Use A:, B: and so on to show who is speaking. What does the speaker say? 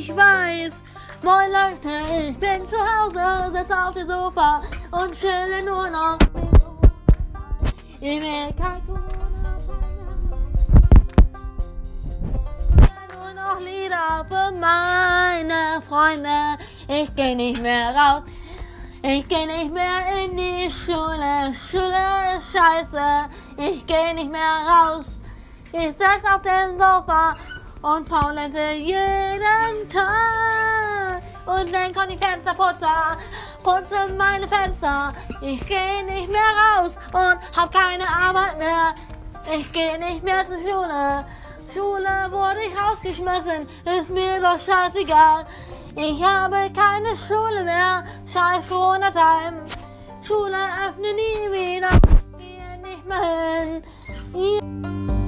A: ich weiß. Moin Leute, ich bin zu Hause, sitze auf dem Sofa und chille nur noch. Ich will kein Corona, nur noch Lieder für meine Freunde. Ich geh nicht mehr raus. Ich geh nicht mehr in die Schule. Schule ist scheiße. Ich geh nicht mehr raus. Ich sitz auf dem Sofa und faulenze jeden Tag. Und denk an die Fensterputzer. Putze meine Fenster. Ich geh nicht mehr raus und hab keine Arbeit mehr. Ich geh nicht mehr zur Schule. Schule wurde ich rausgeschmissen, ist mir doch scheißegal. Ich habe keine Schule mehr, scheiß Corona-Time. Schule öffne nie wieder, gehe nicht mehr hin.